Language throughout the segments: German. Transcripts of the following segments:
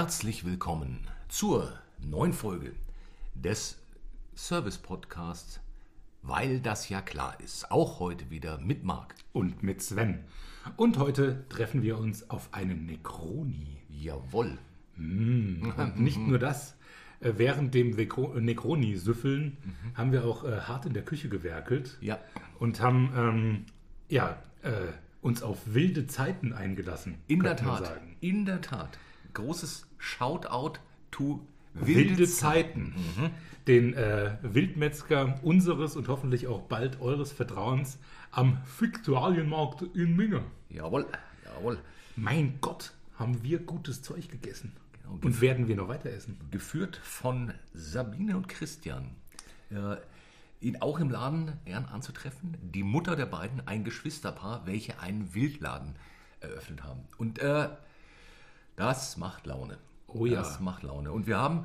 Herzlich willkommen zur neuen Folge des Service Podcasts, weil das ja klar ist. Auch heute wieder mit Marc. und mit Sven. Und heute treffen wir uns auf einen Necroni. Jawohl. Und nicht nur das, äh, während dem Necroni-Süffeln haben wir auch äh, hart in der Küche gewerkelt Ja. und haben ähm, ja, äh, uns auf wilde Zeiten eingelassen. In der Tat. In der Tat. Großes Shoutout to Wilde, Zeiten. Den äh, Wildmetzger unseres und hoffentlich auch bald eures Vertrauens am Viktualienmarkt in Minge. Jawohl. Jawohl. Mein Gott, haben wir gutes Zeug gegessen. Genau, und werden wir noch weiter essen. Geführt von Sabine und Christian. Äh, ihn auch im Laden gern anzutreffen. Die Mutter der beiden, ein Geschwisterpaar, welche einen Wildladen eröffnet haben. Und äh, das macht Laune. Oh ja. Das macht Laune. Und wir haben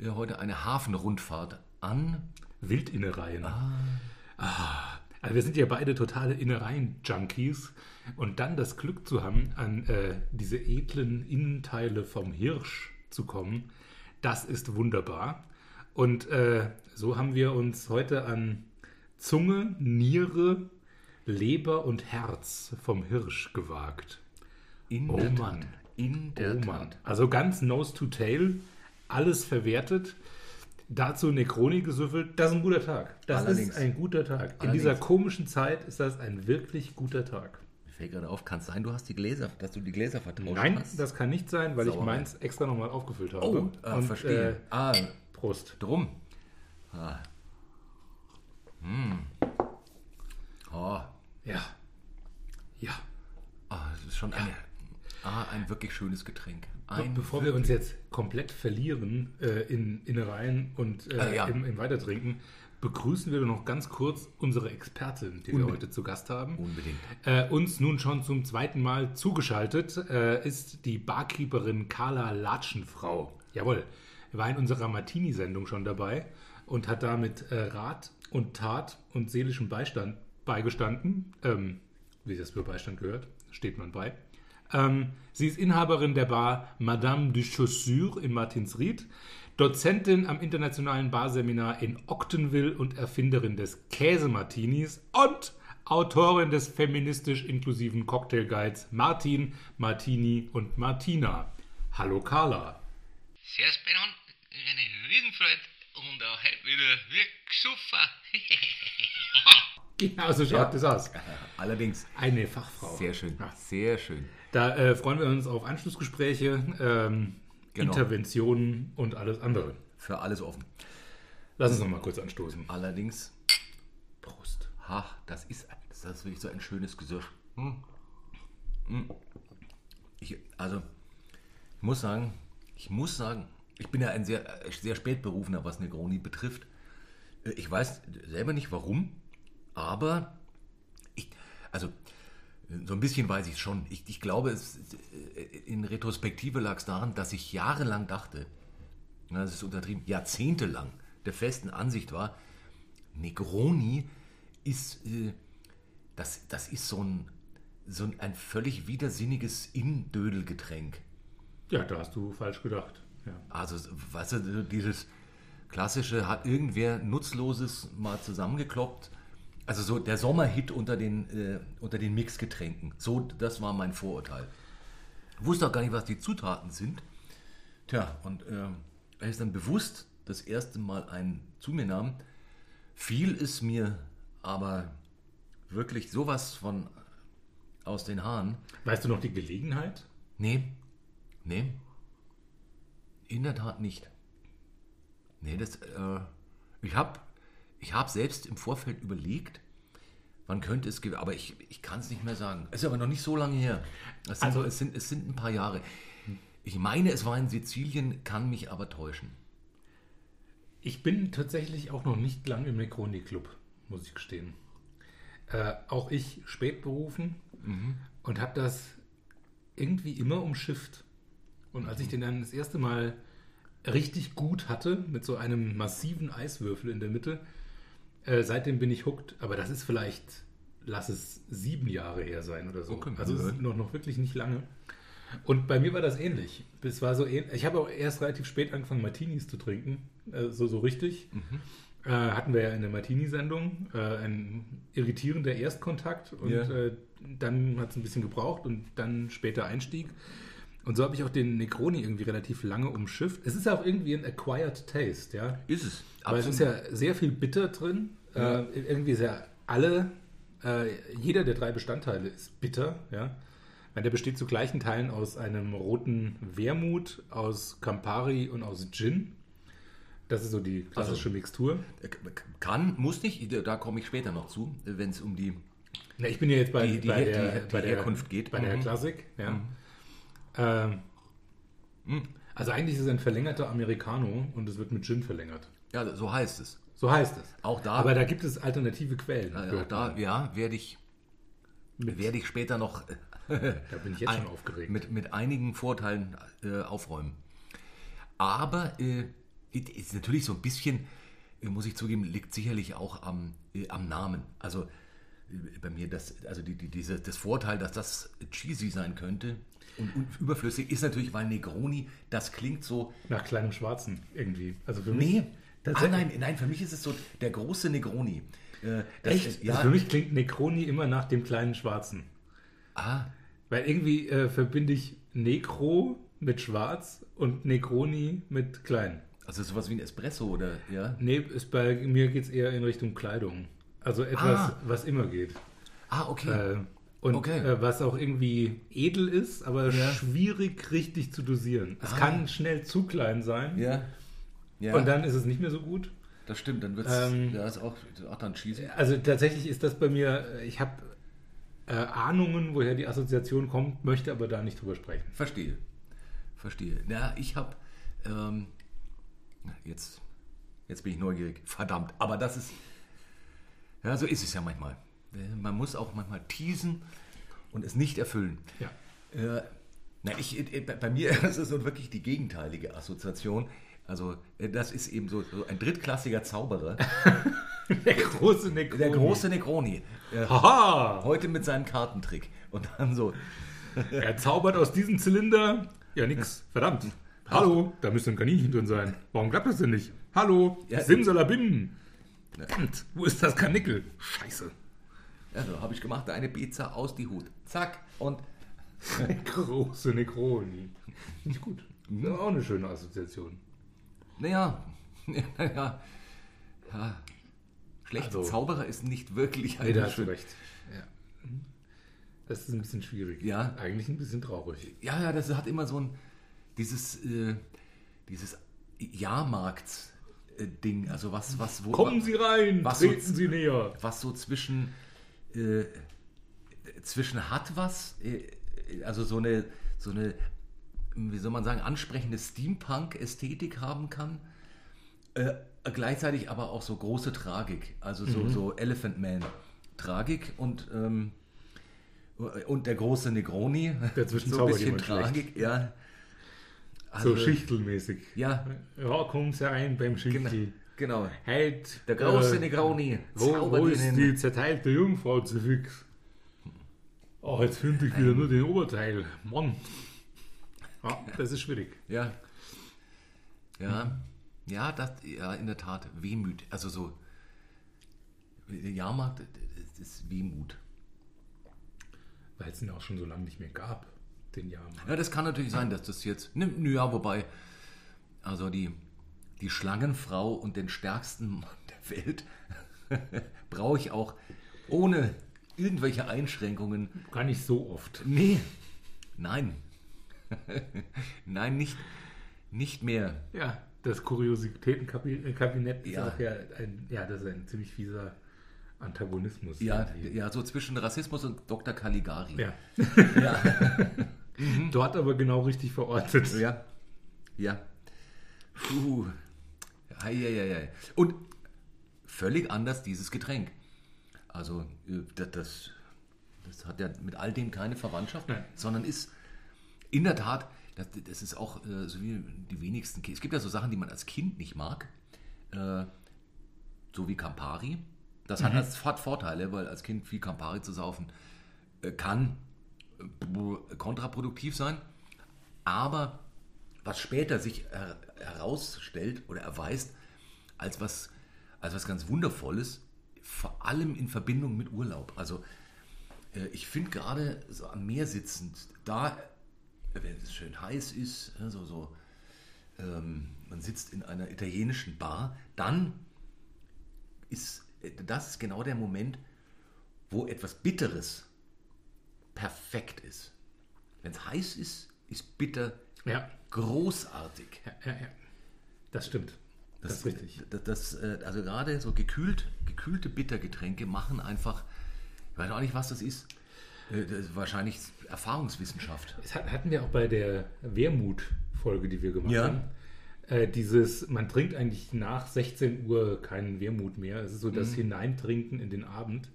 äh, heute eine Hafenrundfahrt an. Wildinnereien. Ah. Also wir sind ja beide totale Innereien-Junkies. Und dann das Glück zu haben, an äh, diese edlen Innenteile vom Hirsch zu kommen, das ist wunderbar. Und äh, so haben wir uns heute an Zunge, Niere, Leber und Herz vom Hirsch gewagt. In Oh Mann. In der Oh. Tat. Also ganz nose to tail, alles verwertet. Dazu Necroni gesüffelt. Das ist ein guter Tag. Das Allerdings. ist ein guter Tag. In Allerdings. dieser komischen Zeit ist das ein wirklich guter Tag. Mir fällt gerade auf, kann es sein, du hast die Gläser, dass du die Gläser vertauscht Nein, hast? das kann nicht sein, weil ich Sauerei. meins extra nochmal aufgefüllt habe. oh, äh, Und, verstehe. Äh, ah, Prost. drum. Ah. Hm. Oh, Ja. Ja. ah, das ist schon ein, ah, ein wirklich schönes Getränk. Ein Bevor wir uns jetzt komplett verlieren äh, in Innereien und äh, Äh, ja. im, im Weitertrinken, begrüßen wir noch ganz kurz unsere Expertin, die wir Unbedingt. heute zu Gast haben. Unbedingt. Äh, uns nun schon zum zweiten Mal zugeschaltet äh, ist die Barkeeperin Carla Latschenfrau. Jawohl, war in unserer Martini-Sendung schon dabei und hat damit äh, Rat und Tat und seelischem Beistand beigestanden. Ähm, wie das für Beistand gehört, steht man bei. Ähm, sie ist Inhaberin der Bar Madame du Chaussure in Martinsried, Dozentin am internationalen Barseminar in Octenville und Erfinderin des Käse-Martinis und Autorin des feministisch inklusiven Cocktail-Guides Martin, Martini und Martina. Hallo Carla. Servus Bernhard, eine Riesenfreude und auch heute wieder wirklich super. Genau so schaut es aus. Allerdings, Eine Fachfrau. sehr schön, Ja. sehr schön. Da äh, freuen wir uns auf Anschlussgespräche, ähm, Genau. Interventionen und alles andere. Für alles offen. Lass uns noch mal kurz anstoßen. Allerdings, Prost. ha, das ist, das ist wirklich so ein schönes Gesicht. Hm. Hm. Ich, also, ich muss sagen, ich muss sagen, ich bin ja ein sehr, sehr spätberufener, was Negroni betrifft. Äh, Ich weiß selber nicht warum, aber ich, also so ein bisschen weiß ich es schon. Ich, ich glaube, es, äh, in Retrospektive lag es daran, dass ich jahrelang dachte, das ist untertrieben, jahrzehntelang der festen Ansicht war, Negroni ist, äh, das, das ist so ein, so ein, ein völlig widersinniges Indödelgetränk. Ja, da hast du falsch gedacht. Ja. Also, weißt du, dieses klassische, hat irgendwer Nutzloses mal zusammengekloppt. Also so der Sommerhit unter den, äh, unter den Mixgetränken. So, das war mein Vorurteil. Wusste auch gar nicht, was die Zutaten sind. Tja, und äh, als ich dann bewusst das erste Mal einen zu mir nahm, fiel es mir aber wirklich sowas von aus den Haaren. Weißt du noch die Gelegenheit? Nee, nee. In der Tat nicht. Nee, das, äh, ich habe ich hab selbst im Vorfeld überlegt, wann könnte es gewesen, aber ich, ich kann es nicht mehr sagen. Es ist aber noch nicht so lange her. Es sind, Also- es, sind, es sind ein paar Jahre. Ich meine, es war in Sizilien, kann mich aber täuschen. Ich bin tatsächlich auch noch nicht lang im Necroni-Club, muss ich gestehen. Äh, auch ich spät berufen und habe das irgendwie immer umschifft. Und als ich den dann das erste Mal richtig gut hatte, mit so einem massiven Eiswürfel in der Mitte, äh, seitdem bin ich hooked. Aber das ist vielleicht, lass es sieben Jahre her sein oder so. Okay, also es ja. ist noch, noch wirklich nicht lange. Und bei mir war das ähnlich. Es war so ähn- Ich habe auch erst relativ spät angefangen, Martinis zu trinken. Äh, so, so richtig. Äh, hatten wir ja in der Martini-Sendung äh, ein irritierender Erstkontakt und Ja. äh, dann hat es ein bisschen gebraucht und dann später Einstieg. Und so habe ich auch den Negroni irgendwie relativ lange umschifft. Es ist ja auch irgendwie ein acquired taste, ja. Ist es. Aber es ist ja sehr viel Bitter drin. Ja. Äh, irgendwie ist ja alle, äh, jeder der drei Bestandteile ist bitter, ja. Weil der besteht zu gleichen Teilen aus einem roten Wermut, aus Campari und aus Gin. Das ist so die klassische Mixtur. Kann, muss nicht, da komme ich später noch zu, wenn es um die. Na, ich bin ja jetzt bei, Die- die bei, der, die- bei der Herkunft geht. Bei der Mhm. Klassik, ja. Ähm, Also eigentlich ist es ein verlängerter Americano und es wird mit Gin verlängert. Ja, so heißt es. So heißt es. Auch da- Aber da gibt es alternative Quellen. Ja, hört da, ja, werde ich, werde ich später noch da bin ich jetzt schon ein- aufgeregt. mit, mit einigen Vorteilen äh, aufräumen. Aber äh, ist natürlich so ein bisschen, äh, muss ich zugeben, liegt sicherlich auch am, äh, am Namen. Also äh, bei mir das, also die, die, diese, das Vorteil, dass das cheesy sein könnte und, und überflüssig, ist natürlich, weil Negroni, das klingt so, Nach kleinem Schwarzen irgendwie. Also für mich. Nee. Ah, nein, nein, für mich ist es so der große Negroni. Äh, das Echt? Ist, Also ja. für mich klingt Necroni immer nach dem kleinen Schwarzen. ah, Weil irgendwie äh, verbinde ich Necro mit Schwarz und Necroni mit klein. also sowas wie ein Espresso oder ja. Nee, ist bei mir geht es eher in Richtung Kleidung. Also etwas, Ah. was immer geht. Ah, okay. Äh, und Okay. äh, was auch irgendwie edel ist, aber Ja. schwierig richtig zu dosieren. Es Ah. kann schnell zu klein sein ja. Ja, und dann ist es nicht mehr so gut. das stimmt, dann wird Ähm, es ja, ist auch, auch dann cheesy. Also tatsächlich ist das bei mir, äh, ich habe äh, Ahnungen, woher die Assoziation kommt, möchte aber da nicht drüber sprechen. Verstehe. Verstehe. Ja, ich habe ähm, jetzt, jetzt bin ich neugierig. Verdammt, aber das ist, ja, so ist es ja manchmal. Man muss auch manchmal teasen und es nicht erfüllen. Ja. Äh, nein, ich, äh, bei bei mir ist es so wirklich die gegenteilige Assoziation. Also, äh, das ist eben so, so ein drittklassiger Zauberer. Der große Necroni. Der große Negroni. Äh, Haha! heute mit seinem Kartentrick. Und dann so, Er zaubert aus diesem Zylinder. Ja, nix. Verdammt. Hallo, da müsste ein Kaninchen drin sein. Warum klappt das denn nicht? Hallo, Ja. Simsalabim. Verdammt, wo ist das Kanickel? Scheiße. Ja, so habe ich gemacht, eine Pizza aus die Hut. Zack. Und Große Necroni. Nicht gut. Ist auch eine schöne Assoziation. naja, ja, ja. Schlechter Also- Zauberer ist nicht wirklich Nee, da hast du recht. Ja. Das ist ein bisschen schwierig. Ja. Eigentlich ein bisschen traurig. Ja, ja, das hat immer so ein, dieses, äh, dieses Jahrmarkts-Ding, also was, was, wo, Kommen Sie rein, Was treten so- Sie näher. was so zwischen, äh, zwischen hat was, äh, also so eine, so eine, wie soll man sagen, ansprechende Steampunk-Ästhetik haben kann, äh, gleichzeitig aber auch so große Tragik, also Mhm. so, so Elephant Man-Tragik und, ähm, und der große Negroni, Dazwischen so ein bisschen jemand schlecht. Tragik, ja. So Also, schichtelmäßig. Ja, Ja, kommen Sie rein beim. Schichtel. genau. Halt. Der große äh, Negroni. Wo, wo ist hin. die zerteilte Jungfrau zu fix? Oh, jetzt finde ich wieder nur den Oberteil. Mann. Ja, das ist schwierig. Ja. Ja. Ja, das, ja, in der Tat. Wehmut. Also so. Jahrmarkt, das ist Wehmut. Weil es ihn auch schon so lange nicht mehr gab, den Jahr. Ja, das kann natürlich sein, dass das jetzt. Ne, nö, ja, wobei. Also die, die Schlangenfrau und den stärksten Mann der Welt brauche ich auch ohne irgendwelche Einschränkungen. Gar nicht so oft. Nee. Nein. Nein, nicht, nicht mehr. Ja, das Kuriositätenkabinett ist Ja. auch ja ein, ja, das ist ein ziemlich fieser Antagonismus. Ja, ja, so zwischen Rassismus und Dr. Caligari. ja. Ja. Dort aber genau richtig verortet. Ja. Ja. Puh. Eieiei. Und völlig anders dieses Getränk. Also, äh, das, das, das hat ja mit all dem keine Verwandtschaft, Nein. sondern ist in der Tat, das, das ist auch äh, so wie die wenigsten. Es gibt ja so Sachen, die man als Kind nicht mag. Äh, so wie Campari. Das hat, das hat Vorteile, weil als Kind viel Campari zu saufen äh, kann äh, kontraproduktiv sein. aber was später sich her herausstellt oder erweist als was, als was ganz Wundervolles, vor allem in Verbindung mit Urlaub. Also äh, ich finde gerade so am Meer sitzend, da, wenn es schön heiß ist, ja, so, so ähm, man sitzt in einer italienischen Bar, dann ist äh, das ist genau der Moment, wo etwas Bitteres perfekt ist. Wenn es heiß ist, ist bitter Ja, großartig. ja, ja. ja. Das stimmt. Das, ist richtig. Das, das, äh, also gerade so gekühlt, gekühlte Bittergetränke machen einfach, ich weiß auch nicht, was das ist. Äh, Das ist wahrscheinlich Erfahrungswissenschaft. Das hat- hatten wir auch bei der Wermut-Folge, die wir gemacht Ja. haben. Äh, dieses, man trinkt eigentlich nach 16 Uhr keinen Wermut mehr. Es ist so das Hineintrinken in den Abend.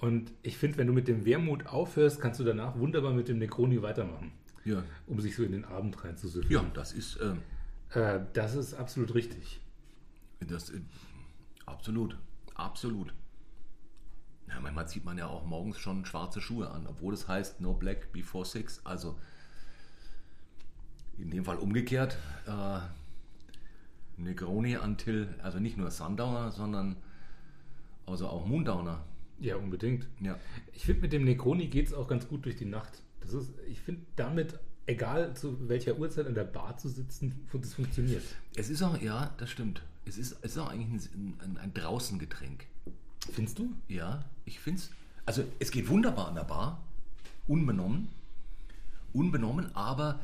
Und ich finde, wenn du mit dem Wermut aufhörst, kannst du danach wunderbar mit dem Negroni weitermachen, Ja, um sich so in den Abend reinzusüffeln. ja das ist ähm, Äh, das ist absolut richtig. das, äh, absolut, absolut. Ja, manchmal zieht man ja auch morgens schon schwarze Schuhe an, obwohl es heißt No Black Before Six. Also in dem Fall umgekehrt. Äh, Negroni until, also nicht nur Sundowner, sondern also auch Moondowner. Ja, unbedingt. Ja. Ich finde, mit dem Negroni geht es auch ganz gut durch die Nacht. Das ist, ich finde, damit, egal zu welcher Uhrzeit an der Bar zu sitzen, das funktioniert. Es ist auch, ja, das stimmt. Es ist, es ist auch eigentlich ein, ein, ein Draußengetränk. Findest du? Ja, ich finde es. Also, es geht wunderbar an der Bar. Unbenommen. Unbenommen, aber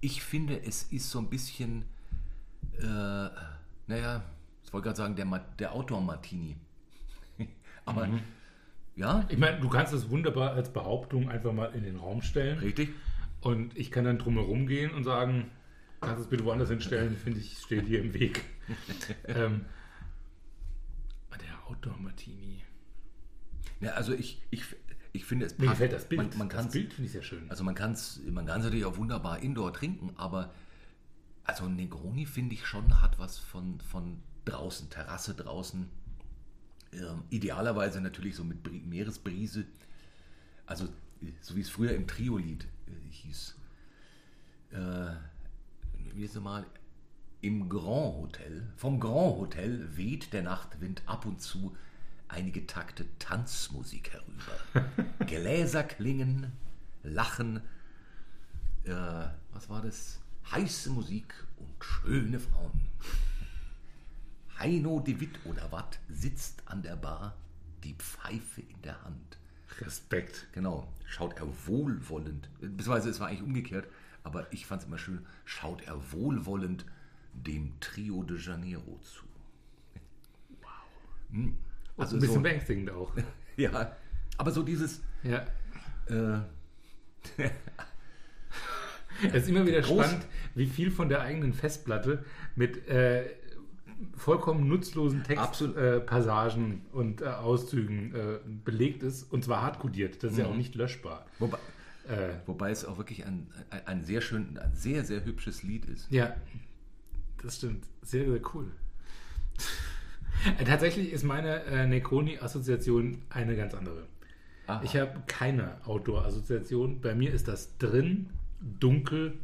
ich finde, es ist so ein bisschen. Äh, naja, ich wollte gerade sagen, der, Ma- der Outdoor-Martini. aber, ja, Ich meine, du kannst es wunderbar als Behauptung einfach mal in den Raum stellen. richtig. Und ich kann dann drumherum gehen und sagen, kannst es bitte woanders hinstellen, finde ich, steht hier im Weg. ähm, der Outdoor-Martini. Ja, also, ich, ich, ich finde, es Mir passt. gefällt das Bild. Man, man das Bild finde ich sehr schön. Also man kann es man kann's natürlich auch wunderbar indoor trinken, aber also Negroni finde ich schon hat was von, von draußen, Terrasse draußen. Ähm, idealerweise natürlich so mit Bri Meeresbrise. Also so wie es früher im Trio-Lied äh, hieß. Äh, wie ist es mal? Im Grand Hotel, vom Grand Hotel weht der Nachtwind ab und zu einige Takte Tanzmusik herüber. Gläser klingen, Lachen, äh, was war das? Heiße Musik und schöne Frauen. Heino de Witt oder wat sitzt an der Bar, die Pfeife in der Hand. Respekt. Genau, schaut er wohlwollend, beziehungsweise es war eigentlich umgekehrt, aber ich fand es immer schön, schaut er wohlwollend dem Trio de Janeiro zu. Wow. Und Also ein bisschen so, beängstigend auch. ja, aber so dieses, ja. äh, Es ist immer wieder Groß- spannend, wie viel von der eigenen Festplatte mit äh, vollkommen nutzlosen. Textpassagen äh, und äh, Auszügen äh, belegt ist. Und zwar hardcodiert. Das ist Mhm. ja auch nicht löschbar. wobei, Äh, wobei es auch wirklich ein, ein, ein sehr schön, ein sehr, sehr hübsches Lied ist. ja, das stimmt. Sehr, sehr cool. Äh, Tatsächlich ist meine äh, Necroni-Assoziation eine ganz andere. Aha. Ich habe keine Outdoor-Assoziation. Bei mir ist das drin, dunkel,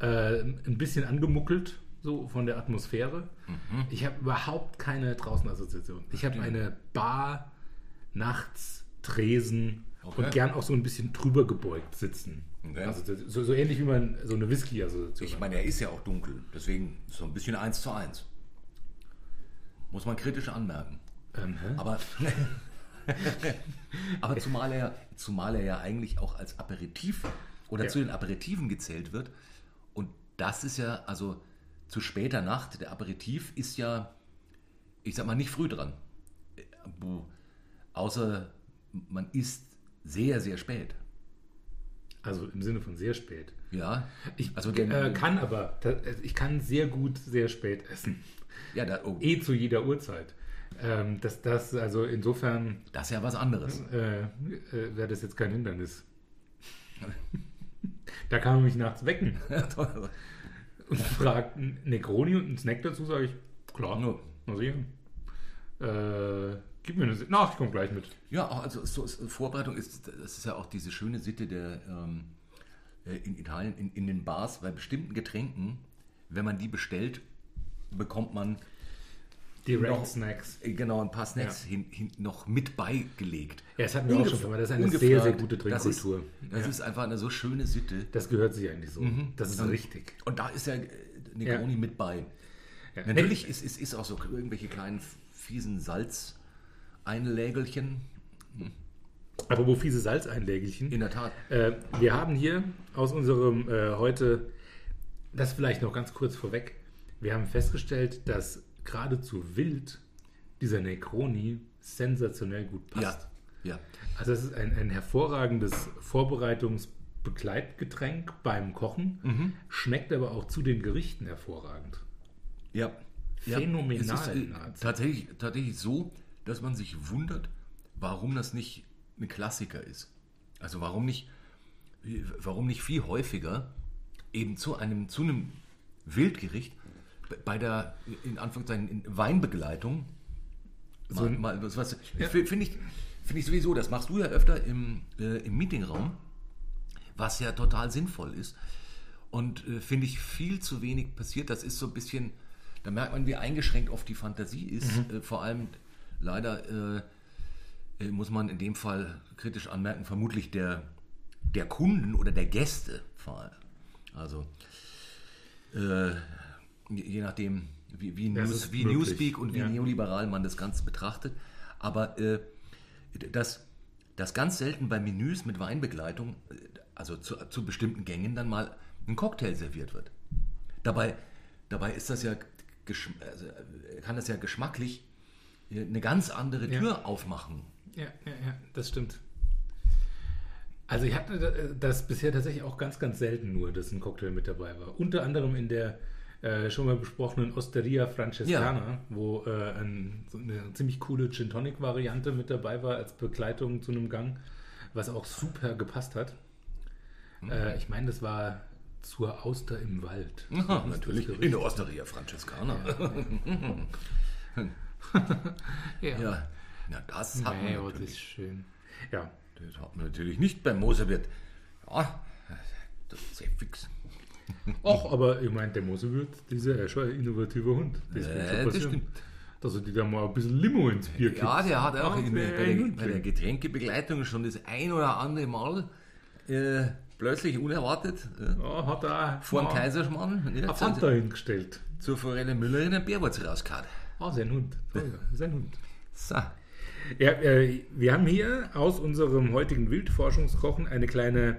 äh, ein bisschen angemuckelt, so von der Atmosphäre. Mhm. Ich habe überhaupt keine Draußen-Assoziation. Ich habe eine Bar, nachts, Tresen Okay. und gern auch so ein bisschen drüber gebeugt sitzen. Okay. Also so, so ähnlich wie man so eine Whisky-Assoziation Ich meine, er ist ja auch dunkel, deswegen so ein bisschen eins zu eins. Muss man kritisch anmerken. Ähm? Aber, aber zumal, er, zumal er ja eigentlich auch als Aperitif oder Ja. zu den Aperitiven gezählt wird. Und das ist ja, also zu später Nacht, der Aperitif ist ja, ich sag mal, nicht früh dran. Außer man isst sehr, sehr spät. Also im Sinne von sehr spät. Ja, Ich also den, äh, kann aber, ich kann sehr gut sehr spät essen. ja, da, oh, Eh zu jeder Uhrzeit. Ähm, das, das, also insofern das ist ja was anderes. äh, äh, wäre das jetzt kein Hindernis. da kann man mich nachts wecken und fragt einen Negroni und einen Snack dazu, sage ich, klar, Ja. mal sehen. Äh, gib mir eine Si- Na, ich komme gleich mit. Ja, also so ist, Vorbereitung ist, das ist ja auch diese schöne Sitte der, ähm, äh, in Italien, in, in den Bars, bei bestimmten Getränken, wenn man die bestellt, bekommt man Direct noch- Snacks. genau ein paar Snacks Ja. hin, hin, noch mit beigelegt. Ja, das hatten wir auch schon Ungef- mal. Das ist eine sehr, sehr gute Das Trinkkultur. ist, das ist einfach eine so schöne Sitte. Das gehört sich eigentlich so. Mhm. Das ist Und- richtig. Und da ist ja äh, Negroni mit bei. Ja. Natürlich ist, ist, ist auch so irgendwelche kleinen fiesen Salzeinlägelchen. Aber wo fiese Salzeinlägelchen? In der Tat. Äh, wir haben hier aus unserem äh, heute, das vielleicht noch ganz kurz vorweg, wir haben festgestellt, dass geradezu wild dieser Negroni sensationell gut passt. Ja. Ja. Also es ist ein, ein hervorragendes Vorbereitungsbegleitgetränk beim Kochen, Mhm. schmeckt aber auch zu den Gerichten hervorragend. Ja. Phänomenal Ja, es ist, äh, tatsächlich, tatsächlich so, dass man sich wundert, warum das nicht ein Klassiker ist. Also warum nicht, warum nicht viel häufiger eben zu einem, zu einem Wildgericht bei der, in Anführungszeichen, in Weinbegleitung So mal, mal was, Ja. finde ich, finde ich sowieso, das machst du ja öfter im, äh, im Meetingraum, was ja total sinnvoll ist. Und äh, finde ich viel zu wenig passiert. Das ist so ein bisschen, da merkt man, wie eingeschränkt oft die Fantasie ist. Mhm. Äh, vor allem leider äh, muss man in dem Fall kritisch anmerken, vermutlich der, der Kunden oder der Gäste vor allem. Also äh, je nachdem, wie, wie, Das News, wie Newspeak und wie ja. neoliberal man das Ganze betrachtet. Aber äh, dass, dass ganz selten bei Menüs mit Weinbegleitung, äh, also zu, zu bestimmten Gängen, dann mal ein Cocktail serviert wird. Dabei, dabei ist das ja, also, äh, kann das ja geschmacklich äh, eine ganz andere Ja. Tür aufmachen. Ja, ja, ja, das stimmt. Also ich hatte das bisher tatsächlich auch ganz, ganz selten nur, dass ein Cocktail mit dabei war. Unter anderem in der äh, schon mal besprochenen Osteria Francescana, wo äh, ein, so eine ziemlich coole Gin Tonic Variante mit dabei war als Begleitung zu einem Gang, was auch super gepasst hat. Äh, ich meine, das war zur Auster im Wald. Aha, natürlich. In der Osteria Francescana. Ja. Ja, na das hat Nee, man oh, das ist natürlich. schön. Ja, Das hat man natürlich nicht beim Moserwirt. Ja, das ist sehr fix. Ach, aber ich meine, der Mosewirt, das ist ja schon ein innovativer Hund. Das wird schon passieren. stimmt. Dass er die da mal ein bisschen Limo ins Bier kippt. Ja, der hat auch in, bei, der bei der. Getränkebegleitung schon das ein oder andere Mal äh, plötzlich unerwartet äh, Ja, hat er vor dem mal Kaiserschmarrn eine ja, Fanta hingestellt. zur Forelle Müllerin ein Bärwurz rausgehauen. Ah, sein Hund. Sein Hund. So. Ja, äh, wir haben hier aus unserem heutigen Wildforschungskochen eine kleine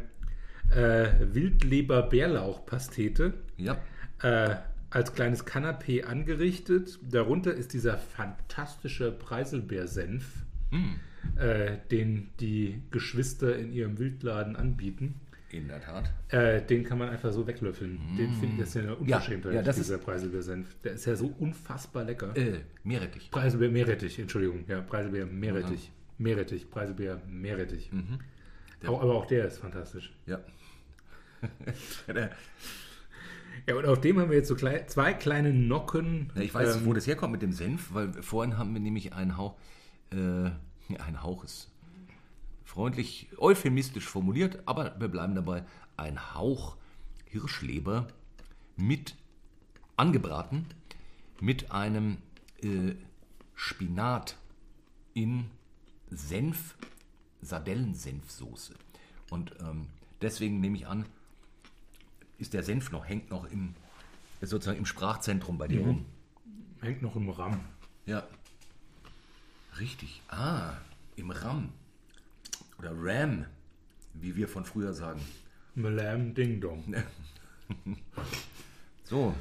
äh, Wildleber-Bärlauch-Pastete Ja, äh, als kleines Kanapé angerichtet. Darunter ist dieser fantastische Preiselbeersenf, äh, den die Geschwister in ihrem Wildladen anbieten. in der Tat. Äh, den kann man einfach so weglöffeln. Den finde ich, das ist ja eine Unverschämtheit, ja, das dieser Preiselbeersenf. Der ist ja so unfassbar lecker. Äh, Meerrettich. Preiselbeer Meerrettich, Entschuldigung. Ja, Preiselbeer Meerrettich. Meerrettich, Preiselbeer Meerrettich. Mhm. Auch, aber auch der ist fantastisch. Ja. Ja, Ja, und auf dem haben wir jetzt so klei zwei kleine Nocken. ich weiß, ähm, wo das herkommt mit dem Senf, weil vorhin haben wir nämlich einen Hauch, äh, ja, ein Hauch ist freundlich, euphemistisch formuliert, aber wir bleiben dabei, ein Hauch Hirschleber mit angebraten, mit einem äh, Spinat in Senf, Sardellensenfsoße. Und ähm, deswegen nehme ich an, ist der Senf noch, hängt noch im, sozusagen im Sprachzentrum bei dir Mhm. rum. Hängt noch im Ramm. Ja. Richtig. Ah, im RAM. Oder RAM, wie wir von früher sagen. Melam Ding Dong. So,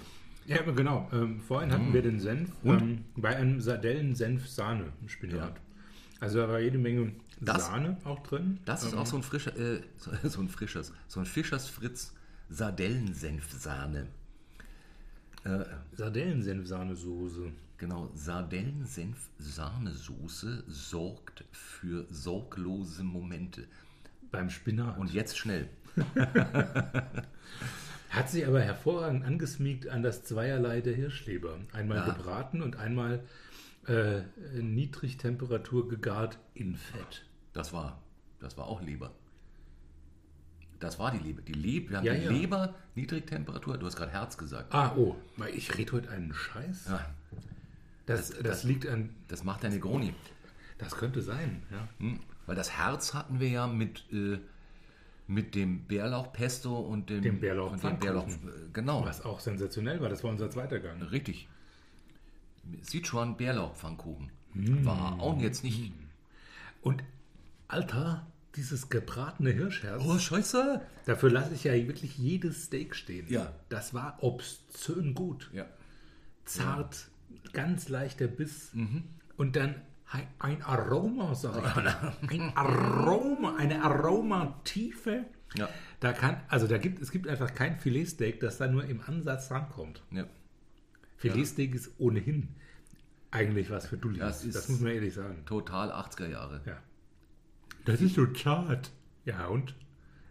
Ja, genau. Ähm, vorhin Mhm. hatten wir den Senf ähm, bei einem Sardellen-Senf-Sahne im Spinat. Ja. Also da war jede Menge Das- Sahne auch drin. das ist Ähm, auch so ein frischer, äh, so, so ein frischers, so ein Fischers Fritz Sardellensenfsahne. Äh, Sardellensenf-Sahnesoße. genau, Sardellensenf-Sahnesoße sorgt für sorglose Momente. Beim Spinat. Und jetzt schnell. Hat sich aber hervorragend angesmiegt an das Zweierlei der Hirschleber. Einmal Ja. gebraten und einmal äh, Niedrigtemperatur gegart in Fett. Das war, das war auch Leber. Das war die Leber. Die Leber, wir haben Ja, die ja. Leber, Niedrigtemperatur. Du hast gerade Herz gesagt. Ah, oh, weil ich rede heute einen Scheiß. Ja, Das, das, liegt an. das macht der Negroni. Das könnte sein, ja. Hm? Weil das Herz hatten wir ja mit, äh, mit dem Bärlauchpesto und dem, Dem Bärlauch- und dem Bärlauch äh, Genau, Was auch sensationell war, das war unser zweiter Gang. richtig. Sichuan Bärlauchpfannkuchen. Hm. War auch jetzt nicht. Und Alter, dieses gebratene Hirschherz, Oh, scheiße! dafür lasse ich ja wirklich jedes Steak stehen. Ja. Das war obszön gut. Ja. Zart, ganz leichter Biss. Mhm. Und dann ein- ein Aroma, sag ich mal. Ein Aroma, eine Aromatiefe. Ja. Da kann, also da gibt, es gibt einfach kein Filetsteak, das da nur im Ansatz rankommt. ja. Filetsteak ist ohnehin eigentlich was für Dullis. Das Das, ist- muss man ehrlich sagen. Total 80er Jahre. Ja. Das ist so zart. Ja, und?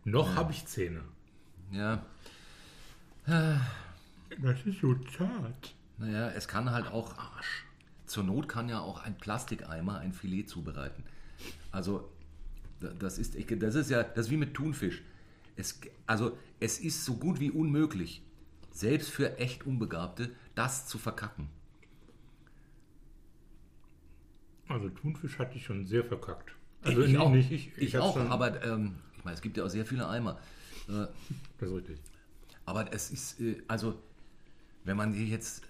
Noch habe ich Zähne. Ja. Das ist so zart. Naja, es kann halt auch. Zur Not kann ja auch ein Plastikeimer ein Filet zubereiten. Also, da- das ist, das ist ja, das ist wie mit Thunfisch. Es, also, es ist so gut wie unmöglich, selbst für echt Unbegabte, das zu verkacken. Also Thunfisch hatte ich schon sehr verkackt. ich, nee, auch, nicht ich, ich. Ich, auch, aber ähm, ich meine, es gibt ja auch sehr viele Eimer. Äh, Das ist richtig. Aber es ist, äh, also, wenn man sich jetzt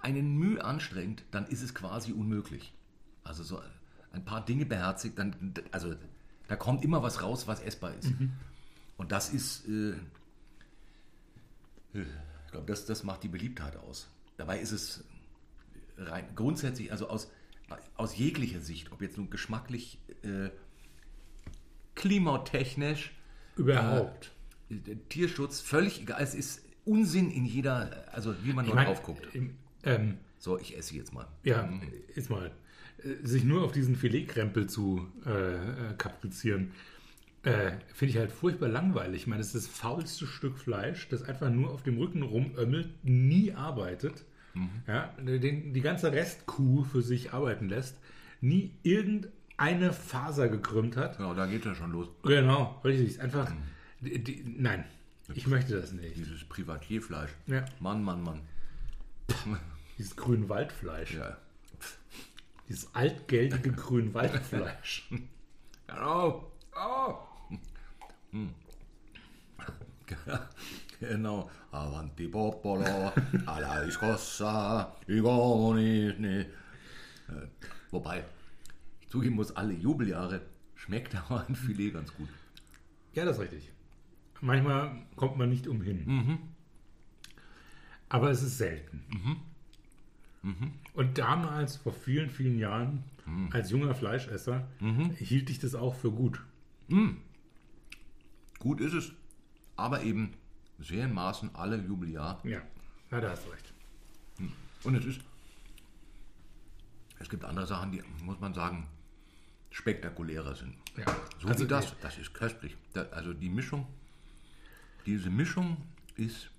einen Mühe anstrengt, dann ist es quasi unmöglich. Also so ein paar Dinge beherzigt, dann, also da kommt immer was raus, was essbar ist. Und das ist, äh, äh, ich glaube, das, das macht die Beliebtheit aus. Dabei ist es rein grundsätzlich, also aus, aus jeglicher Sicht, ob jetzt nun geschmacklich, äh, klimatechnisch, Überhaupt. äh, Tierschutz, völlig egal. Es ist Unsinn in jeder, also wie man ich nur drauf guckt. ähm, So, ich esse jetzt mal. ja, ist mal. äh, Sich nur auf diesen Filetkrempel zu äh, äh, kaprizieren, äh, finde ich halt furchtbar langweilig. Ich meine, es ist das faulste Stück Fleisch, das einfach nur auf dem Rücken rumömmelt, nie arbeitet. Ja, den, die ganze Restkuh für sich arbeiten lässt, nie irgendeine Faser gekrümmt hat. Ja, da geht ja schon los. Genau, richtig. Ist einfach. Die, die, nein, ich möchte das nicht. Dieses Privatierfleisch. Ja. Mann, Mann, Mann. Dieses Grünwaldfleisch. Ja. Dieses altgeldige Grünwaldfleisch. Genau. Oh. Hm. genau. Avanti popolo, alla discossa, i gomoni. Nee. Äh, Wobei, ich zugeben muss, alle Jubeljahre schmeckt aber ein Filet ganz gut. ja, das ist richtig. Manchmal kommt man nicht umhin. Aber es ist selten. Und damals, vor vielen, vielen Jahren, als junger Fleischesser, hielt ich das auch für gut. Gut ist es, aber eben sehr in Maßen alle Jubeljahr. Ja, ja da hast du recht. Und es ist, es gibt andere Sachen, die, muss man sagen, spektakulärer sind. Ja. So Also wie das, das ist köstlich. Da, also die Mischung, diese Mischung ist,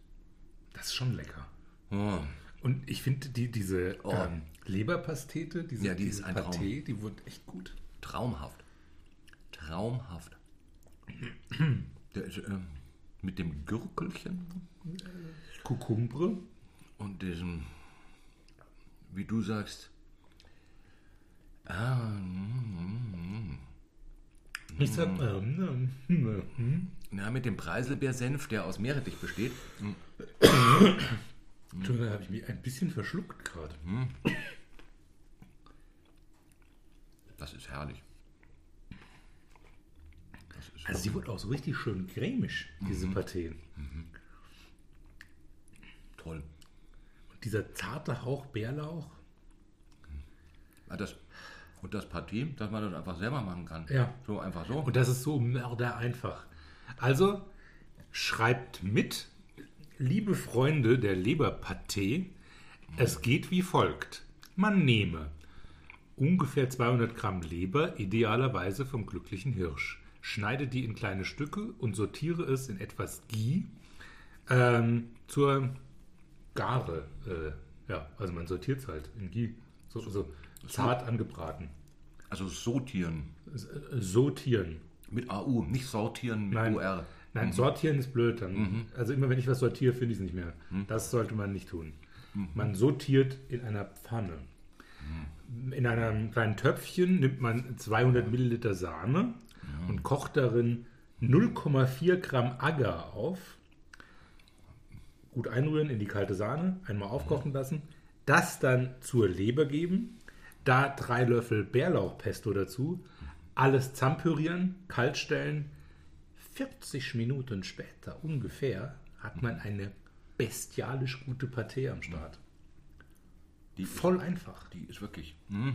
Das ist schon lecker. oh, Und ich finde die, diese Oh. ähm, Leberpastete, diese, Ja, die diese Pâté, die wurde echt gut. traumhaft. Traumhaft. Der ist, ähm, mit dem Gürkelchen Kukumbre. und diesem, wie du sagst, ah, mm, mm, Ich sag, ähm, ähm, ähm, ja, mit dem Preiselbeersenf, der aus Meerrettich besteht. Entschuldigung, da habe ich mich ein bisschen verschluckt gerade. Das ist herrlich. Also sie wurde auch so richtig schön cremig, diese Pâté. toll. Und dieser zarte Hauch Bärlauch. Ah, Das, und das Partie, dass man das einfach selber machen kann. Ja. So einfach so. Und das ist so mörder einfach. Also schreibt mit, liebe Freunde der Leberpâté, es geht wie folgt. Man nehme ungefähr 200 Gramm Leber, idealerweise vom glücklichen Hirsch. Schneide die in kleine Stücke und sortiere es in etwas Ghee ähm, zur Gare. Äh, ja, also man sortiert es halt in Ghee. So, so zart angebraten. Also sortieren. Äh, Sortieren. Mit AU, nicht sortieren mit Nein. OR. Nein, sortieren ist blöd. Dann. Also immer wenn ich was sortiere, finde ich es nicht mehr. Das sollte man nicht tun. Man sortiert in einer Pfanne. In einem kleinen Töpfchen nimmt man 200 Milliliter Sahne und kocht darin 0,4 Gramm Agar auf. Gut einrühren in die kalte Sahne, einmal aufkochen lassen. Das dann zur Leber geben. Da drei Löffel Bärlauchpesto dazu. Alles zusammenpürieren, kalt stellen. 40 Minuten später ungefähr hat man eine bestialisch gute Pâté am Start. Die, Voll einfach. die ist wirklich. Mm.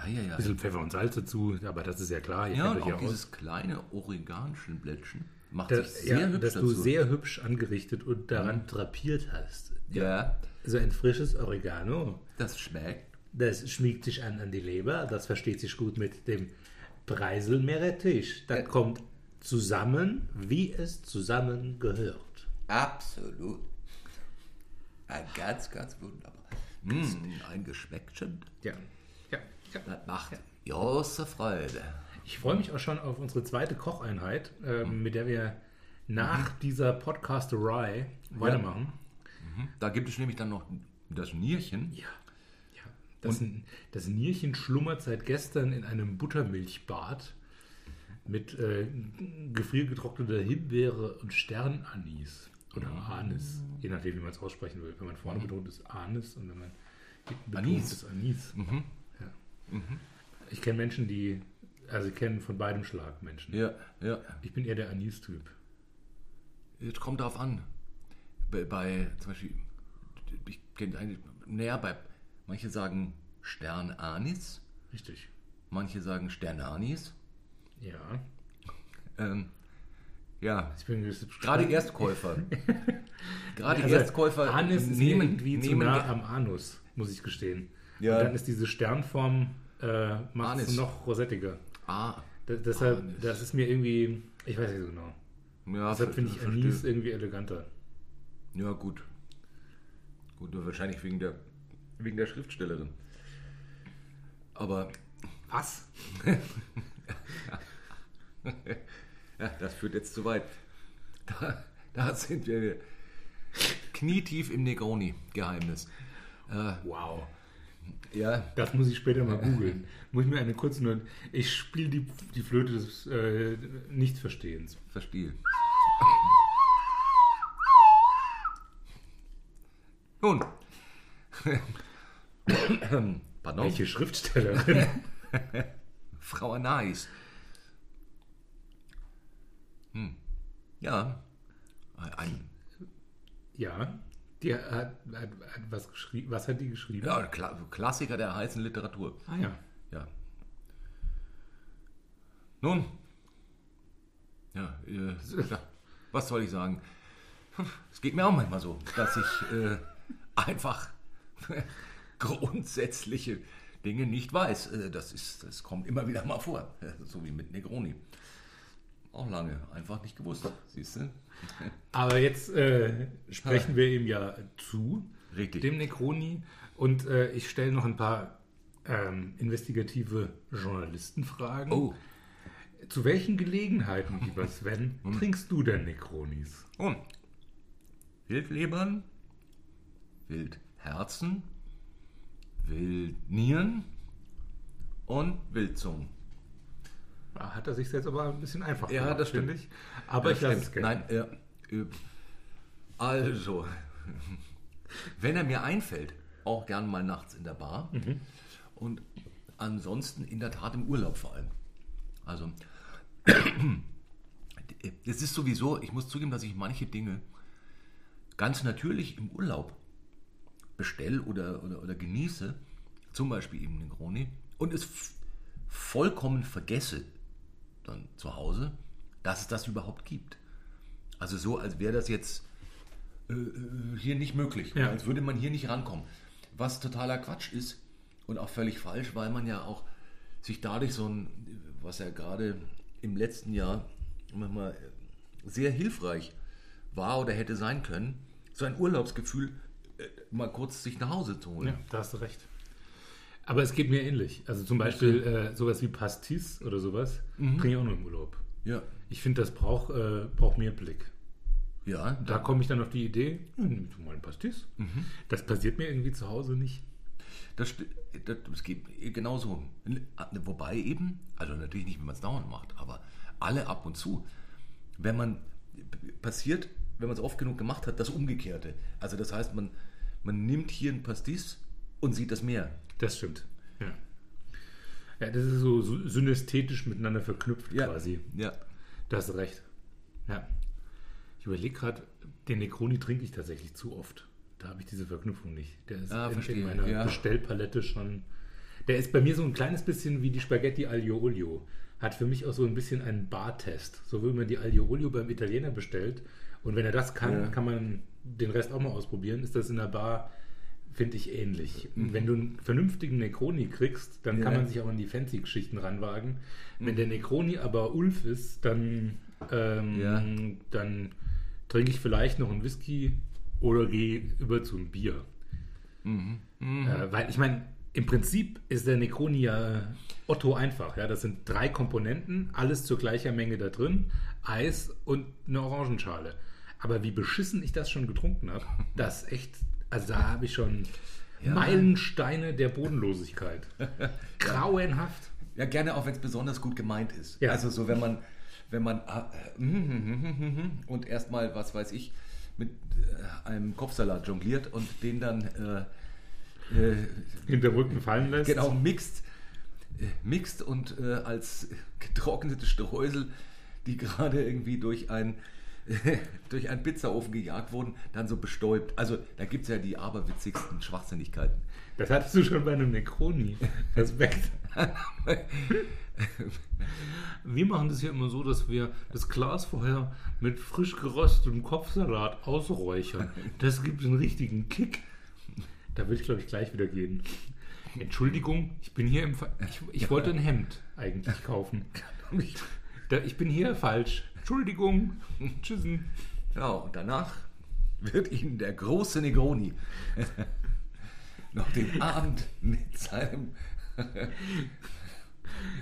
Ah, ja, ja. Ein bisschen Pfeffer und Salz dazu, aber das ist ja klar. Ja, und auch ja aus. dieses kleine Oreganschenblättchen macht Das, sich sehr ja, hübsch dass dazu. du sehr hübsch angerichtet und daran drapiert hast. ja, So ein frisches Oregano, das schmeckt. das schmiegt sich an an die Leber, das versteht sich gut mit dem Preiselmeerrettich. Das kommt zusammen, wie es zusammen gehört. Absolut. Ein ganz, ganz wunderbar. Mm, ein Geschmäckchen. Ja, ja, ja. Das macht große Freude. Ich freue mich auch schon auf unsere zweite Kocheinheit, ähm, mit der wir nach Mhm. dieser Podcasterei weitermachen. Da gibt es nämlich dann noch das Nierchen. Ja. ja. Das, das Nierchen schlummert seit gestern in einem Buttermilchbad mit äh, gefriergetrockneter Himbeere und Sternanis. Oder Anis, je nachdem, wie man es aussprechen will. Wenn man vorne betont ist Anis und wenn man hinten betont Anis. ist Anis. Ja. Ich kenne Menschen, die, also ich kenne von beidem Schlag Menschen. Ja, ja. Ich bin eher der Anis-Typ. Jetzt kommt darauf an. Bei, bei zum Beispiel, ich kenne eigentlich, naja, bei, manche sagen Sternanis, Richtig. manche sagen Sternanis. Ja. Ähm, ja, Ich bin gerade Erstkäufer. Gerade Also, Erstkäufer Anis ist nehmen, mir irgendwie zu nehmen nah ge- am Anus, muss ich gestehen. Ja. Und dann ist diese Sternform äh, macht es noch rosettiger. Ah, Da, deshalb, Anis. das ist mir irgendwie, ich weiß nicht so genau. ja, Deshalb finde ich Anis verstehe. irgendwie eleganter. Ja, gut. Gut, nur wahrscheinlich wegen der, wegen der Schriftstellerin. Aber Was? ja, das führt jetzt zu weit. Da, da sind wir knietief im Negroni-Geheimnis. Wow. Ja, Das muss ich später mal googeln. muss ich mir eine kurze Not. Ich spiele die, die Flöte des äh, Nichtverstehens. verstehe. Nun. Pardon. Welche Schriftstellerin? Frau Anais. Hm. Ja. Ein, ja, die hat, hat, hat was geschrieben. Was hat die geschrieben? ja, Kla Klassiker der heißen Literatur. Ah ja. Ja. Nun. Ja, äh, was soll ich sagen? Es geht mir auch manchmal so, dass ich äh, einfach grundsätzliche Dinge nicht weiß. Äh, das, ist, das kommt immer wieder mal vor, so wie mit Negroni. Auch lange einfach nicht gewusst, siehst du? Aber jetzt äh, sprechen wir ihm ja zu, Richtig. dem Necroni. Und äh, ich stelle noch ein paar ähm, investigative Journalistenfragen. Oh, Zu welchen Gelegenheiten, lieber Sven, trinkst du denn Necronis? und Wildlebern, Wildherzen, Wildnieren und Wildzungen. Hat er sich jetzt aber ein bisschen einfach Ja, das stimmt. ich. Aber ich Ja, lasse es gerne. Nein, äh, also, wenn er mir einfällt, auch gern mal nachts in der Bar Mhm. und ansonsten in der Tat im Urlaub vor allem. Also, es ist sowieso, ich muss zugeben, dass ich manche Dinge ganz natürlich im Urlaub bestelle oder, oder, oder genieße, zum Beispiel eben Negroni, und es vollkommen vergesse dann zu Hause, dass es das überhaupt gibt. Also so, als wäre das jetzt äh, äh, hier nicht möglich, Ja. als würde man hier nicht rankommen. Was totaler Quatsch ist und auch völlig falsch, weil man ja auch sich dadurch so ein, was ja gerade im letzten Jahr manchmal sehr hilfreich war oder hätte sein können, so ein Urlaubsgefühl äh, mal kurz sich nach Hause zu holen. Ja, da hast du recht. Aber es geht mir ähnlich. Also zum Beispiel äh, sowas wie Pastis oder sowas Mhm. trinke ich auch nur im Urlaub. Ja. Ich finde, das braucht, äh, braucht mehr Blick. Ja, Da komme ich dann auf die Idee, nimm du mal ein Pastis. Das passiert mir irgendwie zu Hause nicht. das, das, das geht genauso. Wobei eben, also natürlich nicht, wenn man es dauernd macht, aber alle ab und zu, wenn man passiert, wenn man es oft genug gemacht hat, das Umgekehrte. Also das heißt, man, man nimmt hier ein Pastis und sieht das Meer. Das stimmt. Ja. Ja, das ist so, synästhetisch miteinander verknüpft quasi. Ja. Da hast du recht. Ja. Ich überlege gerade, den Negroni trinke ich tatsächlich zu oft. Da habe ich diese Verknüpfung nicht. Der ist Ah, in, in meiner ja. Bestellpalette schon. Der ist bei mir so ein kleines bisschen wie die Spaghetti Aglio Olio. Hat für mich auch so ein bisschen einen Bartest. So wie man die Aglio Olio beim Italiener bestellt. Und wenn er das kann, Ja. kann man den Rest auch mal ausprobieren. Ist das in der Bar, finde ich, ähnlich. Und Wenn du einen vernünftigen Negroni kriegst, dann kann Mhm. Ja. Mhm. man sich auch an die Fancy-Geschichten ranwagen. Wenn der Negroni aber Ulf ist, dann, ähm, Ja. dann trinke ich vielleicht noch einen Whisky oder gehe über zum Bier. Mhm. Äh, weil ich meine, im Prinzip ist der Negroni ja Otto einfach. Ja? Das sind drei Komponenten, alles zur gleicher Menge da drin, Eis und eine Orangenschale. Aber wie beschissen ich das schon getrunken habe, das ist echt, also da habe ich schon Ja. Meilensteine der Bodenlosigkeit. Grauenhaft. Ja, gerne auch, wenn es besonders gut gemeint ist. Ja. Also so, wenn man, wenn man ah, äh, und erstmal, was weiß ich, mit äh, einem Kopfsalat jongliert und den dann äh, äh, Hinter Rücken fallen lässt. genau mixt, äh, mixt und äh, als getrocknete Streusel, die gerade irgendwie durch ein durch einen Pizzaofen gejagt wurden, dann so bestäubt. Also da gibt es ja die aberwitzigsten Schwachsinnigkeiten. Das hattest du schon bei einem Negroni. Respekt. Wir machen das ja immer so, dass wir das Glas vorher mit frisch geröstetem Kopfsalat ausräuchern. Das gibt einen richtigen Kick. Da will ich, glaube ich, gleich wieder gehen. Entschuldigung, ich bin hier im. Fa ich, ich wollte ein Hemd eigentlich kaufen. Ich bin hier falsch. Entschuldigung. Tschüssen. Ja, und danach wird Ihnen der große Negroni noch den Abend mit seinem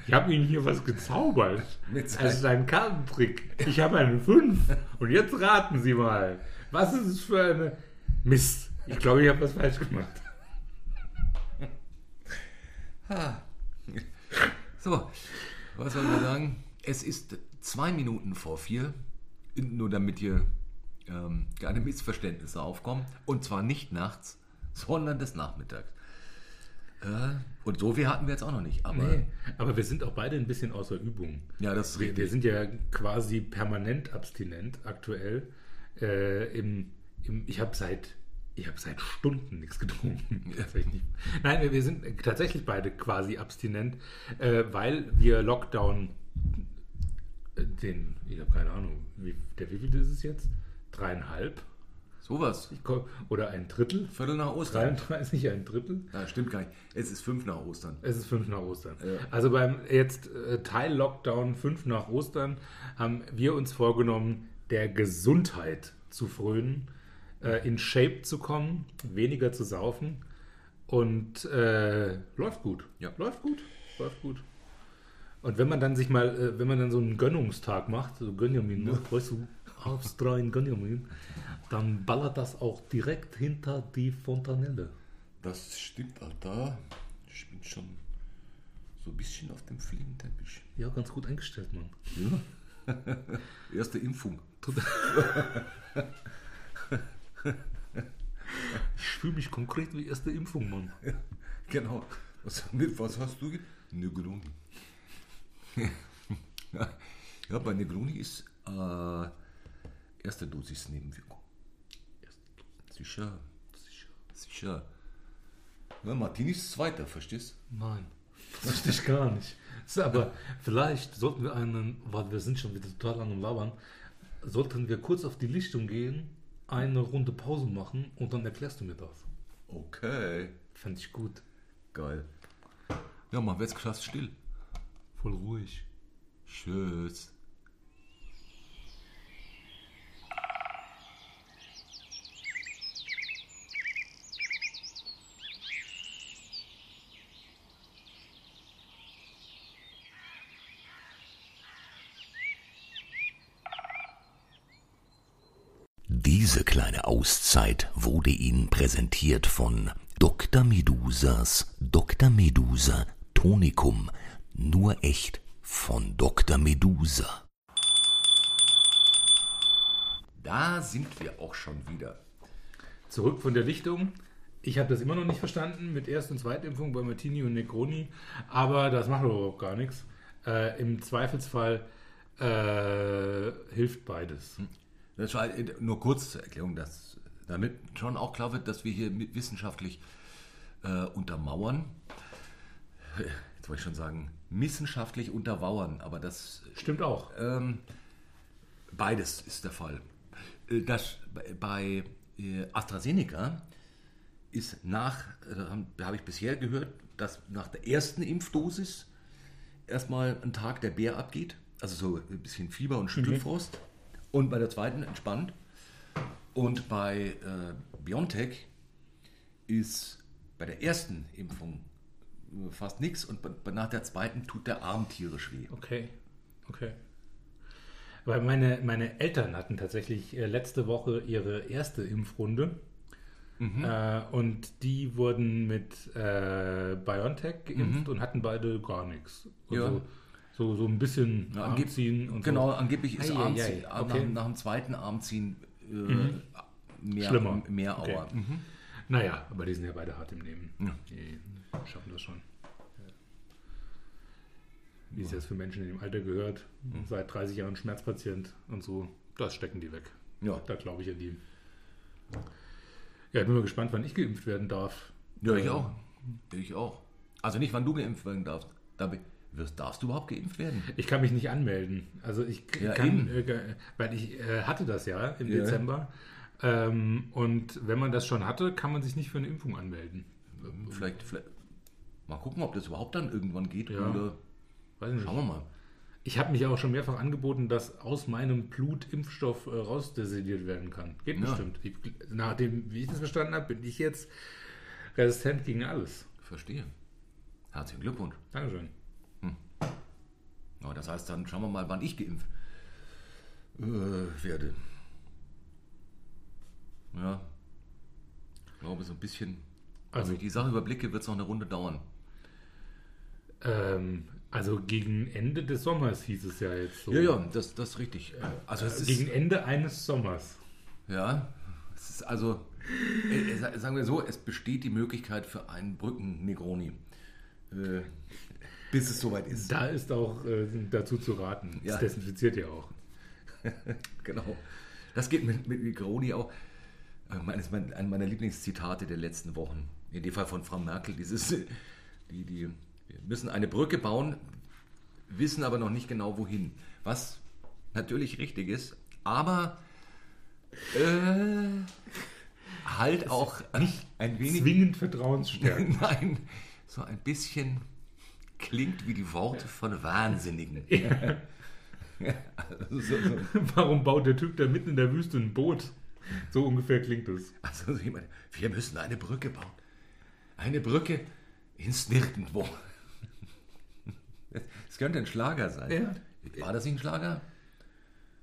Ich habe Ihnen hier was gezaubert. Mit Das seinem- ist ein Kartentrick. Ich habe eine 5. Und jetzt raten Sie mal. Was ist es für eine Mist? Ich glaube, ich habe was falsch gemacht. So, was soll man sagen? Es ist zwei Minuten vor vier, nur damit hier ähm, keine Missverständnisse aufkommen. Und zwar nicht nachts, sondern des Nachmittags. Äh, und so viel hatten wir jetzt auch noch nicht. Aber Nee, aber wir sind auch beide ein bisschen außer Übung. ja, das ist Wir, wir richtig. sind ja quasi permanent abstinent aktuell. Äh, im, im, ich habe seit, ich seit Stunden nichts getrunken. Nein, wir, wir sind tatsächlich beide quasi abstinent, äh, weil wir Lockdown, den, ich habe keine Ahnung, wie, der wievielte ist es jetzt? Dreieinhalb? Sowas. Komm, oder ein Drittel? Viertel nach Ostern. 33, ein Drittel? Ja, stimmt gar nicht. Es ist fünf nach Ostern. Es ist fünf nach Ostern. Ja. Also beim jetzt äh, Teil-Lockdown fünf nach Ostern haben wir uns vorgenommen, der Gesundheit zu frönen, äh, in Shape zu kommen, weniger zu saufen und äh, läuft gut. Ja. Läuft gut. Läuft gut. Und wenn man dann sich mal, äh, wenn man dann so einen Gönnungstag macht, so Gönjamin, ne? weißt du, Aufstreuen Gönjamin, dann ballert das auch direkt hinter die Fontanelle. Das stimmt, Alter. Ich bin schon so ein bisschen auf dem Flickenteppich. Ja, ganz gut eingestellt, Mann. Ja. Erste Impfung. Ich fühle mich konkret wie erste Impfung, Mann. Genau. Was, mit was hast du? ge- Negroni. Ja, bei Negroni ist äh, erste Dosis Nebenwirkung. Sicher. Sicher. Sicher. Ja, Martini ist zweiter, verstehst Nein, das verstehe ich gar nicht. So, aber vielleicht sollten wir einen, weil wir sind schon wieder total lang am Labern, sollten wir kurz auf die Lichtung gehen, eine Runde Pause machen und dann erklärst du mir das. Okay. Fand ich gut. Geil. Ja, machen wir jetzt krass still voll ruhig. Tschüss. Diese kleine Auszeit wurde Ihnen präsentiert von Dr. Medusas Dr. Medusa Tonicum. Nur echt von Dr. Medusa. Da sind wir auch schon wieder. Zurück von der Lichtung. Ich habe das immer noch nicht verstanden mit Erst- und Zweitimpfung bei Martini und Negroni, aber das macht doch auch gar nichts. Äh, Im Zweifelsfall äh, hilft beides. Das war äh, nur kurz zur Erklärung, dass damit schon auch klar wird, dass wir hier mit- wissenschaftlich äh, untermauern. Jetzt wollte ich schon sagen, wissenschaftlich untermauern, aber das Stimmt auch. ähm, beides ist der Fall. Äh, Das bei- äh, AstraZeneca ist nach, äh, habe ich bisher gehört, dass nach der ersten Impfdosis erstmal ein Tag der Bär abgeht, also so ein bisschen Fieber und Schüttelfrost, und bei der zweiten entspannt. Und bei äh, BioNTech ist bei der ersten Impfung fast nichts und nach der zweiten tut der Arm tierisch weh. Okay, okay. Weil meine, meine Eltern hatten tatsächlich äh, letzte Woche ihre erste Impfrunde. Äh, und die wurden mit äh, BioNTech geimpft und hatten beide gar nichts. Ja. Also, so, so ein bisschen Ja, Armziehen und Genau, so. angeblich ist Ei, Armziehen, ei, okay. nach, nach dem zweiten Armziehen äh, mehr, Schlimmer. mehr Okay. Aua. Mhm. Naja, aber die sind ja beide hart im Nehmen. Die schaffen das schon. Wie es jetzt für Menschen in dem Alter gehört, seit 30 Jahren Schmerzpatient und so, das stecken die weg. Ja. Da glaube ich an die. Ja, ich bin mal gespannt, wann ich geimpft werden darf. ja, ich auch. Ich auch. Also nicht, wann du geimpft werden darfst. Da wirst, darfst du überhaupt geimpft werden? Ich kann mich nicht anmelden. Also ich Ja, kann, äh, weil ich äh, hatte das ja im Ja. Dezember. Ähm, und wenn man das schon hatte, kann man sich nicht für eine Impfung anmelden. Vielleicht, vielleicht mal gucken, ob das überhaupt dann irgendwann geht. Ja. Oder Weiß nicht. schauen wir mal. Ich habe mich auch schon mehrfach angeboten, dass aus meinem Blut Impfstoff äh, rausdestilliert werden kann. Geht Ja. bestimmt. Ich, nachdem, wie ich das verstanden habe, bin ich jetzt resistent gegen alles. Verstehe. Herzlichen Glückwunsch. Dankeschön. Ja, das heißt, dann schauen wir mal, wann ich geimpft äh, werde. Ja. Ich glaube, so ein bisschen. Also, wenn ich die Sache überblicke, wird es noch eine Runde dauern. Ähm, also gegen Ende des Sommers hieß es ja jetzt so. Ja, ja, das, das ist richtig. Also, es ist. Gegen Ende eines Sommers. Ja, es ist also, äh, äh, sa- sagen wir so, es besteht die Möglichkeit für einen Brücken-Negroni. Äh, bis es soweit ist. Da ist auch äh, dazu zu raten. Ja. Das desinfiziert ja auch. Genau. Das geht mit, mit Negroni auch. Äh, Eines mein, ein meiner Lieblingszitate der letzten Wochen. In dem Fall von Frau Merkel. Dieses, die, die, wir müssen eine Brücke bauen, wissen aber noch nicht genau wohin. Was natürlich richtig ist, aber äh, halt auch nicht ein wenig. Zwingend vertrauensstärkend. Nein, so ein bisschen klingt wie die Worte von Wahnsinnigen. Also, so, so, Warum baut der Typ da mitten in der Wüste ein Boot? So ungefähr klingt es. also so jemand, wir müssen eine Brücke bauen. Eine Brücke ins Nirgendwo. Das könnte ein Schlager sein. Ja. War das nicht ein Schlager?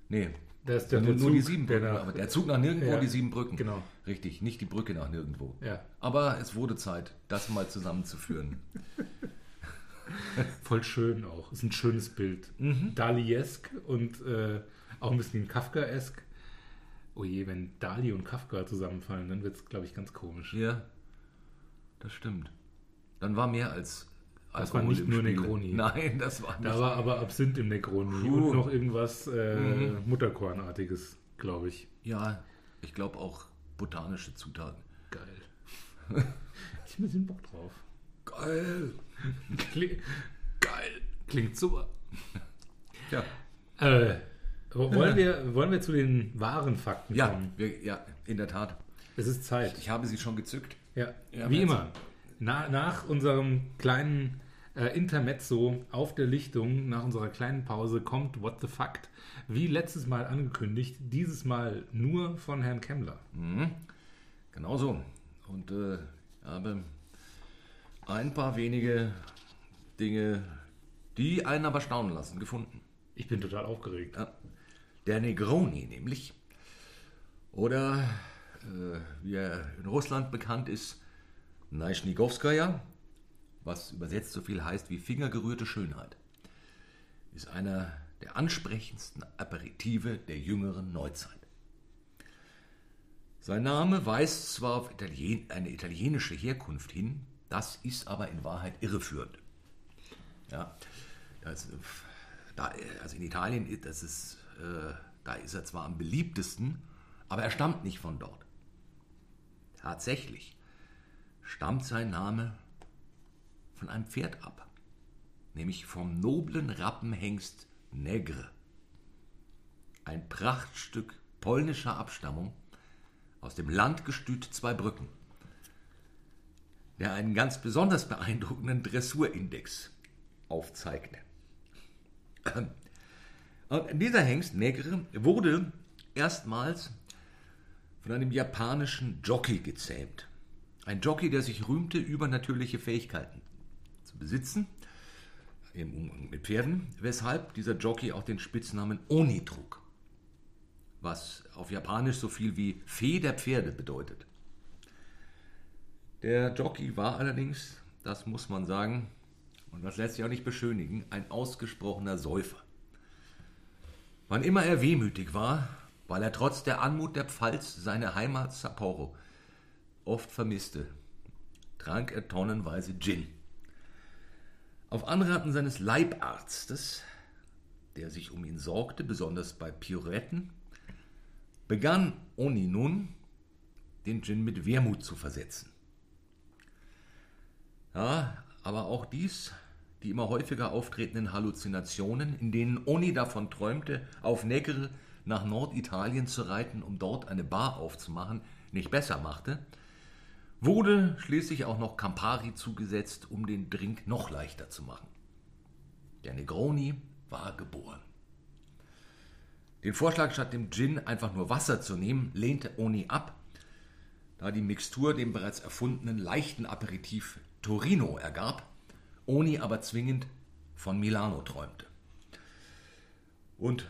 Nee. Das ist der nur, nur Zug, die sieben der Brücken. nach- aber der Zug nach nirgendwo, Ja, die sieben Brücken. genau. Richtig, nicht die Brücke nach nirgendwo. Ja. Aber es wurde Zeit, das mal zusammenzuführen. Voll schön auch. Ist ein schönes Bild. Mhm. Dali-esk und äh, auch ein bisschen Kafka-esk. Oh je, wenn Dali und Kafka zusammenfallen, dann wird es, glaube ich, ganz komisch. Ja, das stimmt. Dann war mehr als Das war nicht nur Spiel. Negroni. Nein, das war nicht. Da war aber Absinth im Negroni Puh. und noch irgendwas äh, Mhm. Mutterkornartiges, glaube ich. ja, ich glaube auch botanische Zutaten. Geil. ich habe ein bisschen Bock drauf. Geil. Kli Geil. Klingt super. Ja, Äh, wo- wollen, wir, wollen wir zu den wahren Fakten ja, kommen? wir, ja, in der Tat. Es ist Zeit. Ich habe sie schon gezückt. Ja, Ja, wie immer. Na, nach unserem kleinen äh, Intermezzo auf der Lichtung, nach unserer kleinen Pause, kommt What the Fact. Wie letztes Mal angekündigt, dieses Mal nur von Herrn Kemmler. Genau so. Und äh, habe ein paar wenige Dinge, die einen aber staunen lassen, gefunden. Ich bin total aufgeregt. Ja. Der Negroni nämlich Oder, wie er in Russland bekannt ist, Naischnigowskaja, was übersetzt so viel heißt wie fingergerührte Schönheit, ist einer der ansprechendsten Aperitive der jüngeren Neuzeit. Sein Name weist zwar auf Italien, eine italienische Herkunft hin, das ist aber in Wahrheit irreführend. Ja, das, da, also in Italien, das ist, äh, da ist er zwar am beliebtesten, aber er stammt nicht von dort. Tatsächlich stammt sein Name von einem Pferd ab, nämlich vom noblen Rappenhengst Negre. Ein Prachtstück polnischer Abstammung aus dem Landgestüt Zweibrücken, der einen ganz besonders beeindruckenden Dressurindex aufzeigte. Und dieser Hengst Negre wurde erstmals von einem japanischen Jockey gezähmt. Ein Jockey, der sich rühmte, übernatürliche Fähigkeiten zu besitzen im Umgang mit Pferden, weshalb dieser Jockey auch den Spitznamen Oni trug, was auf Japanisch so viel wie Fee der Pferde bedeutet. Der Jockey war allerdings, das muss man sagen, und das lässt sich auch nicht beschönigen, ein ausgesprochener Säufer. Wann immer er wehmütig war, weil er trotz der Anmut der Pfalz seine Heimat Sapporo oft vermisste, trank er tonnenweise Gin. Auf Anraten seines Leibarztes, der sich um ihn sorgte, besonders bei Pirouetten, begann Oni nun, den Gin mit Wermut zu versetzen. Ja, aber auch dies, die immer häufiger auftretenden Halluzinationen, in denen Oni davon träumte, auf Negre nach Norditalien zu reiten, um dort eine Bar aufzumachen, nicht besser machte, wurde schließlich auch noch Campari zugesetzt, um den Drink noch leichter zu machen. Der Negroni war geboren. Den Vorschlag, statt dem Gin einfach nur Wasser zu nehmen, lehnte Oni ab, da die Mixtur dem bereits erfundenen leichten Aperitif Torino ergab, Oni aber zwingend von Milano träumte. Und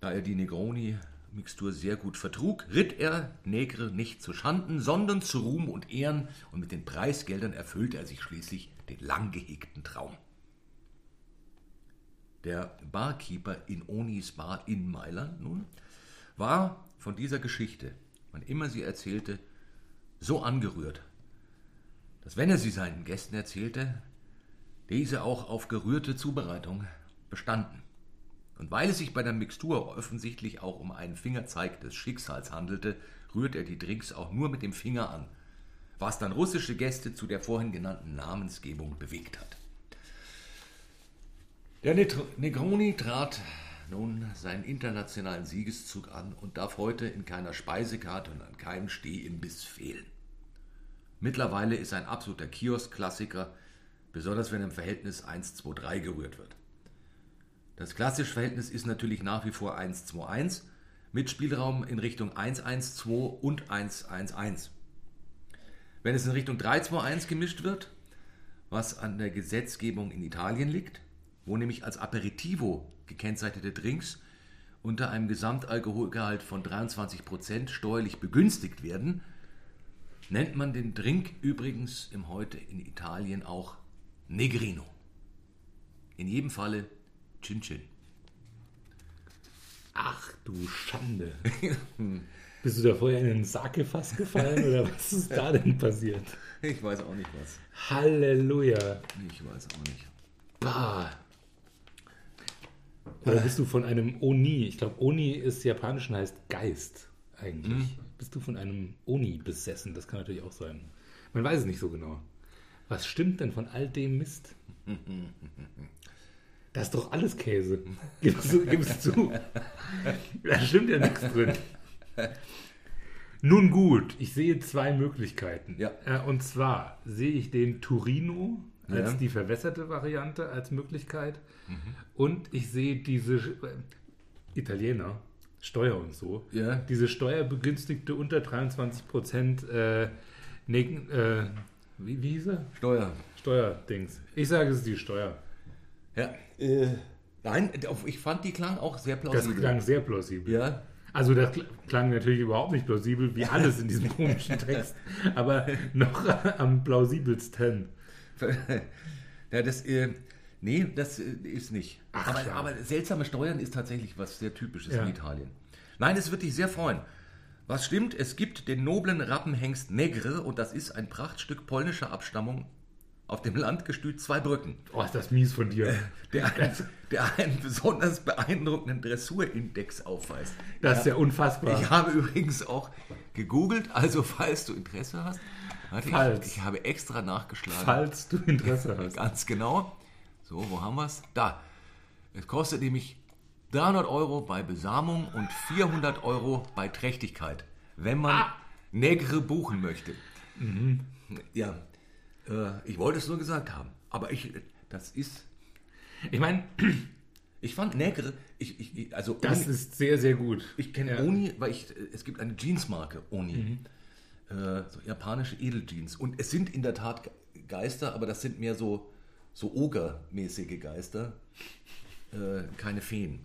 da er die Negroni Mixtur sehr gut vertrug, ritt er Negre nicht zu Schanden, sondern zu Ruhm und Ehren, und mit den Preisgeldern erfüllte er sich schließlich den lang gehegten Traum. Der Barkeeper in Onis Bar in Mailand nun war von dieser Geschichte, wann immer sie erzählte, so angerührt, dass wenn er sie seinen Gästen erzählte, diese auch auf gerührte Zubereitung bestanden. Und weil es sich bei der Mixtur offensichtlich auch um einen Fingerzeig des Schicksals handelte, rührt er die Drinks auch nur mit dem Finger an, was dann russische Gäste zu der vorhin genannten Namensgebung bewegt hat. Der Negroni trat nun seinen internationalen Siegeszug an und darf heute in keiner Speisekarte und an keinem Stehimbiss fehlen. Mittlerweile ist ein absoluter Kiosk-Klassiker, besonders wenn im Verhältnis 1 2 3 gerührt wird. Das klassische Verhältnis ist natürlich nach wie vor 1-2-1 mit Spielraum in Richtung 1-1-2 und 1-1-1. Wenn es in Richtung 3-2-1 gemischt wird, was an der Gesetzgebung in Italien liegt, wo nämlich als Aperitivo gekennzeichnete Drinks unter einem Gesamtalkoholgehalt von 23% steuerlich begünstigt werden, nennt man den Drink übrigens im heute in Italien auch Negrino. In jedem Falle Chin Chin. Ach du Schande. Bist du da vorher in den Sakefass gefallen oder was ist da denn passiert? Ich weiß auch nicht was. Halleluja. Ich weiß auch nicht. Bah. Oder bist du von einem Oni, ich glaube Oni ist japanisch und heißt Geist eigentlich. Bist du von einem Oni besessen? Das kann natürlich auch sein. Man weiß es nicht so genau. Was stimmt denn von all dem Mist? Da ist doch alles Käse. Gib es, gib es zu. Da stimmt ja nichts drin. Nun gut, ich sehe zwei Möglichkeiten. Ja. Äh, Und zwar sehe ich den Turino als Ja. die verwässerte Variante als Möglichkeit. Und ich sehe diese äh, Italiener, Steuer und so, Ja. diese steuerbegünstigte unter 23 Prozent äh, äh, wie, wie hieß er? Steuer. Steuerdings. Ich sage, es ist die Steuer. Ja. Äh, nein, ich fand die klang auch sehr Das plausibel. klang sehr plausibel. Ja. Also das kl- klang natürlich überhaupt nicht plausibel, wie alles in diesem komischen Text, aber noch am plausibelsten. ja, das, äh, nee, das äh, ist nicht. Ach, aber, ja. aber seltsame Steuern ist tatsächlich was sehr Typisches Ja. in Italien. Nein, es wird dich sehr freuen. Was stimmt, es gibt den noblen Rappenhengst Negre und das ist ein Prachtstück polnischer Abstammung auf dem Landgestüt Zweibrücken, Oh, ist das mies von dir. der, einen- der einen besonders beeindruckenden Dressurindex aufweist. Das ist ja unfassbar. Ich habe übrigens auch gegoogelt, also falls du Interesse hast. Warte, Falls. Ich, ich habe extra nachgeschlagen. Falls du Interesse hast. Ganz genau. So, wo haben wir es? Da. Es kostet nämlich 300 Euro bei Besamung und 400 Euro bei Trächtigkeit, wenn man Ah. Negre buchen möchte. Mhm. Ja, äh, ich wollte es nur gesagt haben. Aber ich, das ist, Ich meine, ich fand Negre, ich, ich, also das Oni- ist sehr, sehr gut. ich kenne Ja. Mhm. Oni, weil ich, es gibt eine Jeansmarke, Oni. Äh, so japanische Edeljeans. Und es sind in der Tat Ge- Geister, aber das sind mehr so, so Oger-mäßige Geister. Äh, keine Feen.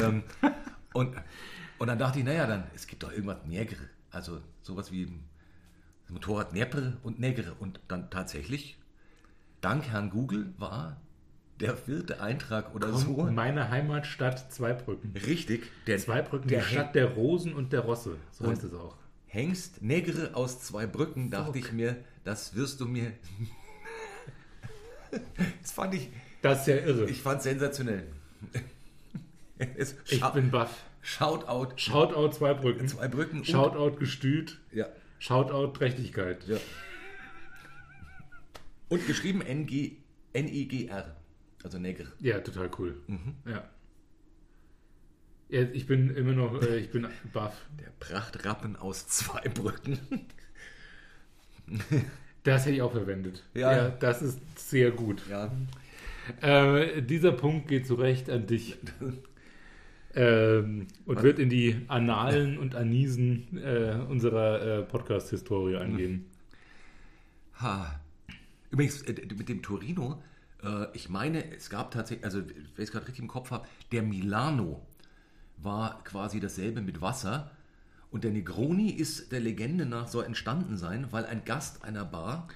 ähm, und, und dann dachte ich, naja, dann, es gibt doch irgendwas Negre. Also sowas wie Motorrad Nepre und Negre. Und dann tatsächlich, dank Herrn Google, war der vierte Eintrag oder so. Meine Heimatstadt Zweibrücken. Richtig, der, Zweibrücken, der die Stadt der Rosen und der Rosse. So heißt es auch. Hengst Negre aus zwei Brücken, dachte ich mir, das wirst du mir. das fand ich, Das ist ja irre. ich fand sensationell. Es, Ich Schau- bin baff. Shoutout Shoutout Zweibrücken. zwei Brücken. und- Shoutout Gestüt. Ja, Shoutout Trächtigkeit. ja. Und geschrieben NG, N-I-G-R. Also Negre. Ja, total cool. Mhm. Ja. ja. Ich bin immer noch, äh, ich bin baff. Der Prachtrappen aus zwei Brücken. Das hätte ich auch verwendet. Ja. das ist sehr gut. Ja, Äh, dieser Punkt geht zu Recht an dich. Ähm, und wird in die Annalen und Anisen äh, unserer äh, Podcast-Historie eingehen. Ha. Übrigens, äh, mit dem Torino, äh, ich meine, es gab tatsächlich, also wenn ich es gerade richtig im Kopf habe, der Milano war quasi dasselbe mit Wasser. Und der Negroni ist der Legende nach so entstanden sein, weil ein Gast einer Bar,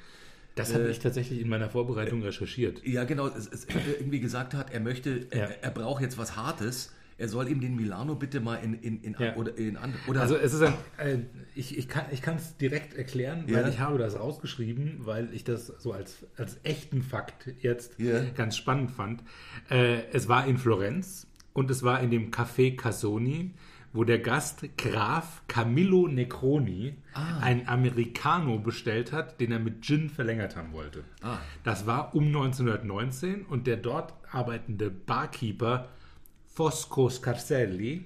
Das habe ich tatsächlich in meiner Vorbereitung recherchiert. ja genau, es, es irgendwie gesagt hat, er möchte, Ja. er, er braucht jetzt was Hartes. Er soll ihm den Milano bitte mal in, in, in, Ja. oder in. Oder Also es ist ein, äh, ich, ich kann es direkt erklären, weil Ja. ich habe das rausgeschrieben, weil ich das so als, als echten Fakt jetzt Ja. ganz spannend fand. Äh, es war in Florenz und es war in dem Café Casoni, wo der Gast Graf Camillo Necroni Ah. ein Americano bestellt hat, den er mit Gin verlängert haben wollte. Ah. Das war um 1919 und der dort arbeitende Barkeeper Fosco Scarselli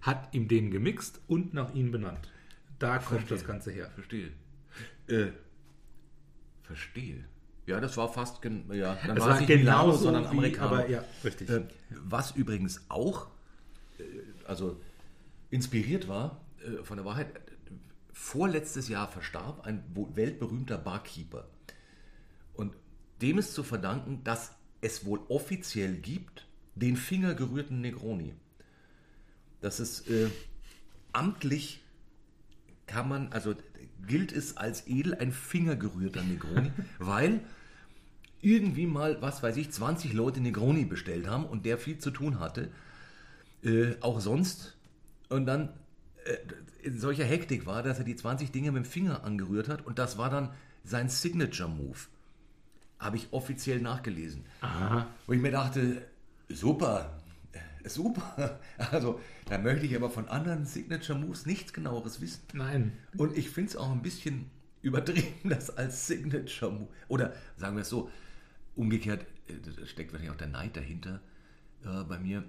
hat ihm den gemixt und nach ihm benannt. Da kommt das Ganze her. Verstehe. Äh, verstehe. Ja, das war fast, gen ja, dann Es war war Milano, genauso sondern Amerikaner. aber ja, richtig. Äh, was übrigens auch, äh, also inspiriert war äh, von der Wahrheit, vorletztes Jahr verstarb ein weltberühmter Barkeeper. Und dem ist zu verdanken, dass es wohl offiziell gibt, den fingergerührten Negroni. Das ist äh, amtlich kann man, also gilt es als edel ein fingergerührter Negroni, weil irgendwie mal, was weiß ich, 20 Leute Negroni bestellt haben und der viel zu tun hatte, äh, auch sonst. Und dann äh, in solcher Hektik war, dass er die 20 Dinge mit dem Finger angerührt hat und das war dann sein Signature-Move. Habe ich offiziell nachgelesen. Aha. Wo ich mir dachte, super, äh, super. Also, da möchte ich aber von anderen Signature Moves nichts genaueres wissen. Nein. Und ich finde es auch ein bisschen übertrieben, das als Signature Move. Oder sagen wir es so, umgekehrt, äh, da steckt wahrscheinlich auch der Neid dahinter äh, bei mir.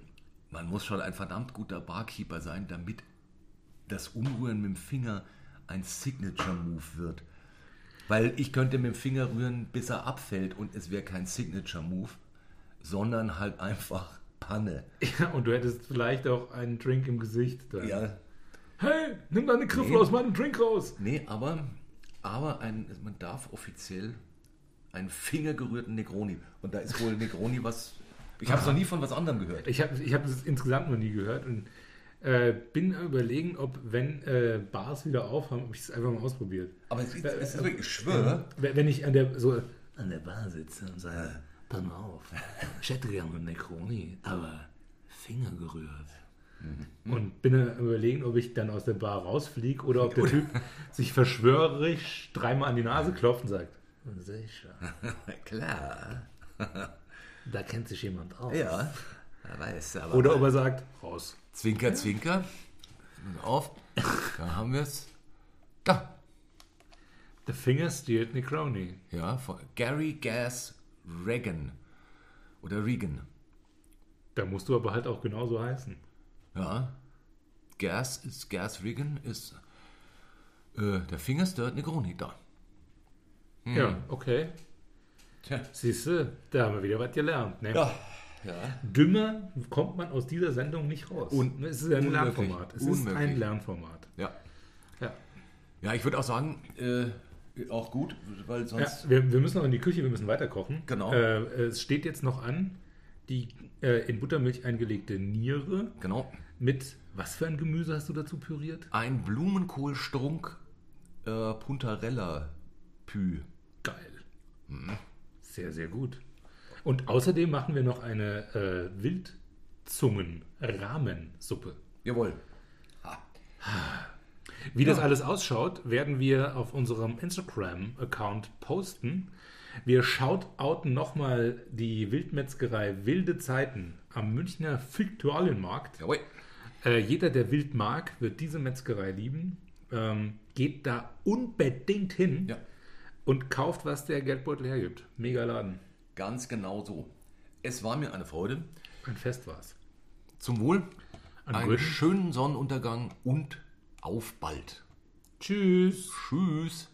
Man muss schon ein verdammt guter Barkeeper sein, damit das Umrühren mit dem Finger ein Signature Move wird. Weil ich könnte mit dem Finger rühren, bis er abfällt und es wäre kein Signature Move, sondern halt einfach Panne. Ja, und du hättest vielleicht auch einen Drink im Gesicht. Dann. Ja, Hey, nimm deine Griffel Nee. aus meinem Drink raus. nee, aber, aber ein, man darf offiziell einen fingergerührten Negroni. Und da ist wohl Negroni was. Ich habe es noch nie von was anderem gehört. Ich habe ich hab das insgesamt noch nie gehört. Und Äh, bin überlegen, ob, wenn äh, Bars wieder aufhaben, ob ich es einfach mal ausprobiert. Aber es, es ist wirklich, ich schwöre, Wenn wenn ich an der, so, an der Bar sitze und sage, pass mal auf, ich hätte gerne eine Necroni, aber Finger gerührt. Und bin am überlegen, ob ich dann aus der Bar rausfliege oder ob der Typ sich verschwörerisch dreimal an die Nase klopft und sagt, sicher, klar, da kennt sich jemand aus. ja, er weiß, aber Oder ob er sagt, raus. Zwinker, Zwinker, auf, da haben wir es, da, The Finger Steered Necroni. ja, von Gary Gas Reagan oder Regan, Da musst du aber halt auch genauso heißen. ja, Gas ist, Gas Reagan ist, äh, der Finger stört Negroni, da. Ja, okay. Tja. Siehst du, da haben wir wieder was gelernt. Ne? Ja, ja. Dümmer kommt man aus dieser Sendung nicht raus. Un- es ist ein unmöglich. Lernformat. Es ist Unmöglich. ein Lernformat. Ja. Ja. Ja, ich würde auch sagen, äh, auch gut, weil Ja, sonst. wir, wir müssen noch in die Küche, wir müssen weiter kochen. Genau. Äh, es steht jetzt noch an, die äh, in Buttermilch eingelegte Niere Genau. mit, was für ein Gemüse hast du dazu püriert? Ein Blumenkohlstrunk äh, Puntarella Pü. Geil. Mhm. Sehr, sehr gut. Und außerdem machen wir noch eine äh, Wildzungen-Rahmensuppe. Jawohl. Wie das alles ausschaut, werden wir auf unserem Instagram-Account posten. Wir shoutouten nochmal die Wildmetzgerei Wilde Zeiten am Münchner Viktualienmarkt. Jawohl. Äh, jeder, der Wild mag, wird diese Metzgerei lieben. Ähm, geht da unbedingt hin Ja. und kauft, was der Geldbeutel hergibt. Mega Laden. Ganz genau so. Es war mir eine Freude. Ein Fest war's. Zum Wohl. An Einen Guten. schönen Sonnenuntergang und auf bald. Tschüss. Tschüss.